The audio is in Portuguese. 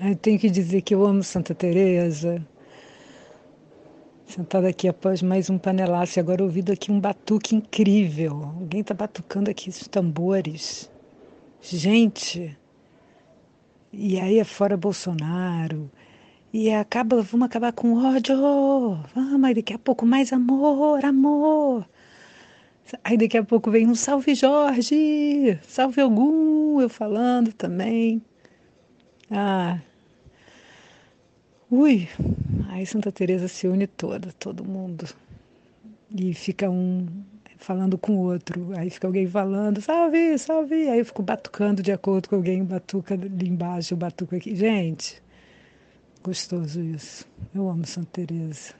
Eu tenho que dizer que eu amo Santa Teresa. Sentada aqui após mais um panelaço e agora ouvido aqui um batuque incrível. Alguém está batucando aqui os tambores. Gente, e aí é fora Bolsonaro. E acaba, vamos acabar com ódio. Vamos, aí daqui a pouco mais amor, amor. Aí daqui a pouco vem um salve Jorge, salve algum, eu falando também. Ah. Ui, aí Santa Teresa se une toda, todo mundo. E fica um falando com o outro. Aí fica alguém falando, salve, salve. Aí eu fico batucando de acordo com alguém, batuca ali embaixo, batuca aqui. Gente, gostoso isso. Eu amo Santa Teresa.